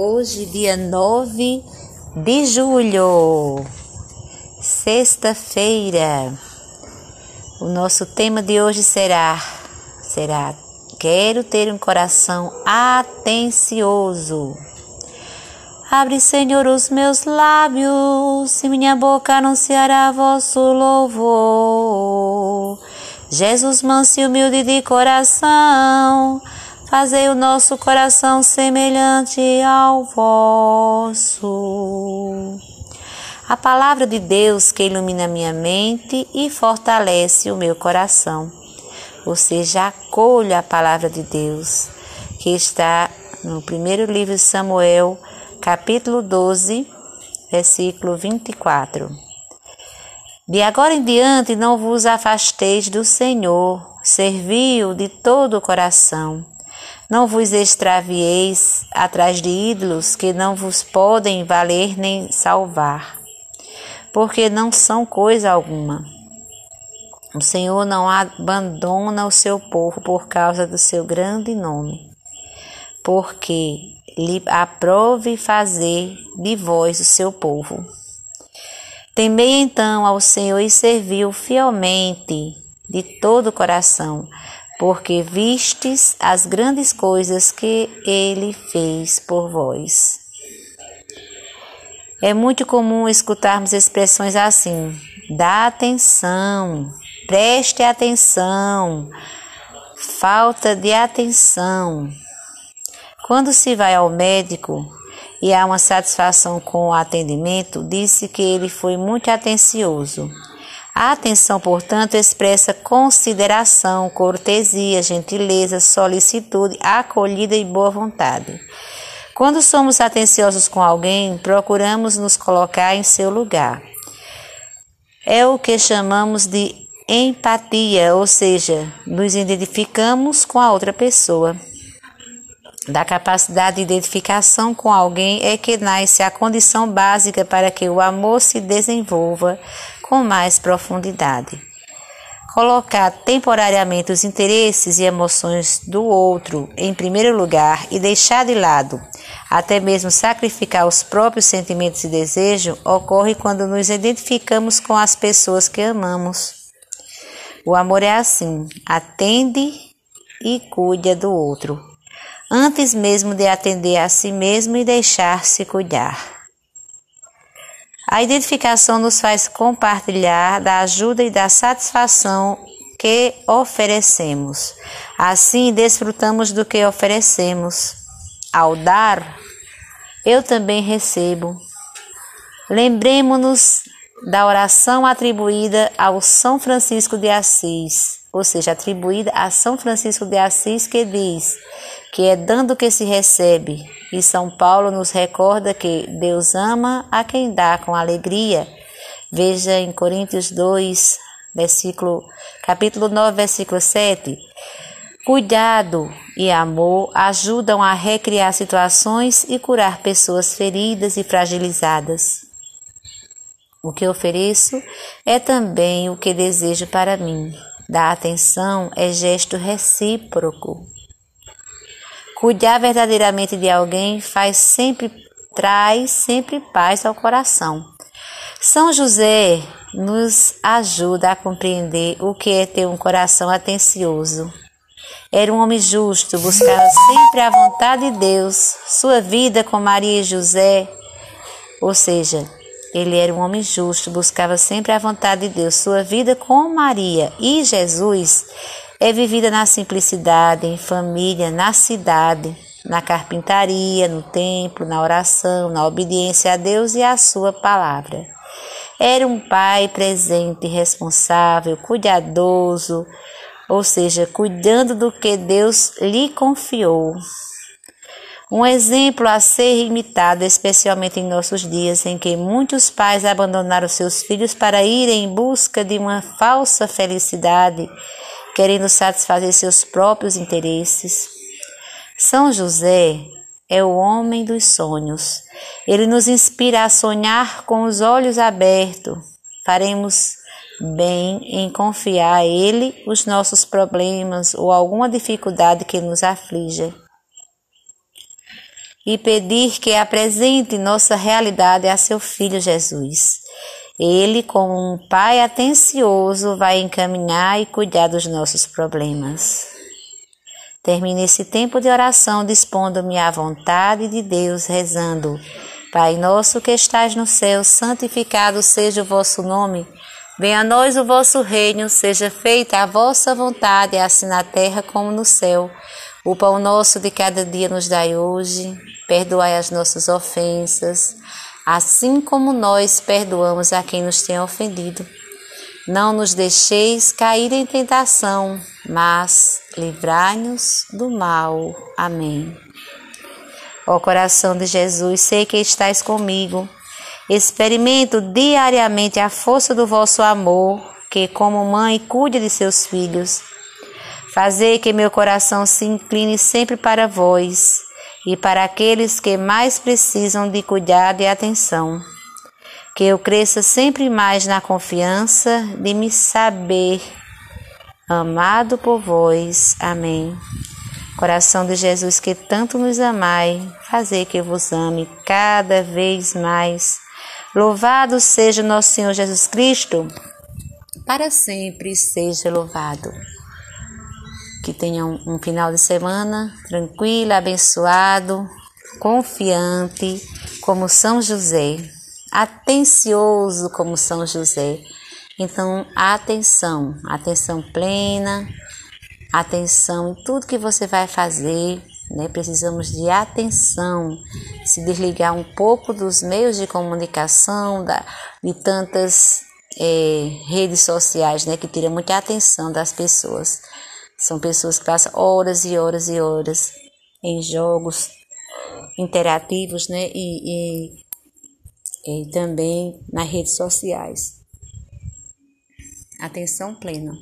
Hoje, dia 9 de julho, sexta-feira. O nosso tema de hoje será será quero ter um coração atencioso. Abre, Senhor, os meus lábios, e minha boca anunciará vosso louvor. Jesus, manso e humilde de coração, Fazei o nosso coração semelhante ao vosso. A palavra de Deus que ilumina minha mente e fortalece o meu coração. Ou seja, acolha a palavra de Deus, que está no primeiro livro de Samuel, capítulo 12, versículo 24. De agora em diante não vos afasteis do Senhor, servi-o de todo o coração não vos extravieis atrás de ídolos que não vos podem valer nem salvar, porque não são coisa alguma. O Senhor não abandona o seu povo por causa do seu grande nome, porque lhe aprove fazer de vós o seu povo. Temei então ao Senhor e serviu fielmente de todo o coração, porque vistes as grandes coisas que ele fez por vós. É muito comum escutarmos expressões assim: dá atenção, preste atenção, falta de atenção. Quando se vai ao médico e há uma satisfação com o atendimento, disse que ele foi muito atencioso. A atenção, portanto, expressa consideração, cortesia, gentileza, solicitude, acolhida e boa vontade. Quando somos atenciosos com alguém, procuramos nos colocar em seu lugar. É o que chamamos de empatia, ou seja, nos identificamos com a outra pessoa. Da capacidade de identificação com alguém é que nasce a condição básica para que o amor se desenvolva com mais profundidade. Colocar temporariamente os interesses e emoções do outro em primeiro lugar e deixar de lado, até mesmo sacrificar os próprios sentimentos e desejos, ocorre quando nos identificamos com as pessoas que amamos. O amor é assim: atende e cuida do outro, antes mesmo de atender a si mesmo e deixar-se cuidar. A identificação nos faz compartilhar da ajuda e da satisfação que oferecemos. Assim, desfrutamos do que oferecemos. Ao dar, eu também recebo. Lembremos-nos da oração atribuída ao São Francisco de Assis, ou seja, atribuída a São Francisco de Assis, que diz que é dando que se recebe. E São Paulo nos recorda que Deus ama a quem dá com alegria. Veja em Coríntios 2, versículo, capítulo 9, versículo 7. Cuidado e amor ajudam a recriar situações e curar pessoas feridas e fragilizadas. O que ofereço é também o que desejo para mim. Dar atenção é gesto recíproco. Cuidar verdadeiramente de alguém faz sempre traz sempre paz ao coração. São José nos ajuda a compreender o que é ter um coração atencioso. Era um homem justo, buscava sempre a vontade de Deus. Sua vida com Maria e José, ou seja, ele era um homem justo, buscava sempre a vontade de Deus. Sua vida com Maria e Jesus é vivida na simplicidade, em família, na cidade, na carpintaria, no templo, na oração, na obediência a Deus e à Sua palavra. Era um pai presente, responsável, cuidadoso, ou seja, cuidando do que Deus lhe confiou. Um exemplo a ser imitado, especialmente em nossos dias, em que muitos pais abandonaram seus filhos para irem em busca de uma falsa felicidade querendo satisfazer seus próprios interesses. São José é o homem dos sonhos. Ele nos inspira a sonhar com os olhos abertos. Faremos bem em confiar a Ele os nossos problemas ou alguma dificuldade que nos aflige. e pedir que apresente nossa realidade a seu Filho Jesus. Ele, como um pai atencioso, vai encaminhar e cuidar dos nossos problemas. Termine esse tempo de oração dispondo-me à vontade de Deus, rezando. Pai nosso que estás no céu, santificado seja o vosso nome. Venha a nós o vosso reino, seja feita a vossa vontade, assim na terra como no céu. O pão nosso de cada dia nos dai hoje, perdoai as nossas ofensas, assim como nós perdoamos a quem nos tem ofendido. Não nos deixeis cair em tentação, mas livrai-nos do mal. Amém. Ó coração de Jesus, sei que estais comigo. Experimento diariamente a força do vosso amor, que, como mãe, cuide de seus filhos. Fazer que meu coração se incline sempre para vós e para aqueles que mais precisam de cuidado e atenção. Que eu cresça sempre mais na confiança de me saber amado por vós. Amém. Coração de Jesus que tanto nos amai, fazer que eu vos ame cada vez mais. Louvado seja nosso Senhor Jesus Cristo, para sempre seja louvado. Que tenham um final de semana tranquilo, abençoado, confiante, como São José, atencioso como São José. Então, atenção, atenção plena, atenção em tudo que você vai fazer, né? Precisamos de atenção, se desligar um pouco dos meios de comunicação, da, de tantas é, redes sociais, né? Que tiram muita atenção das pessoas. São pessoas que passam horas e horas e horas em jogos interativos, né? E, e, e também nas redes sociais. Atenção plena.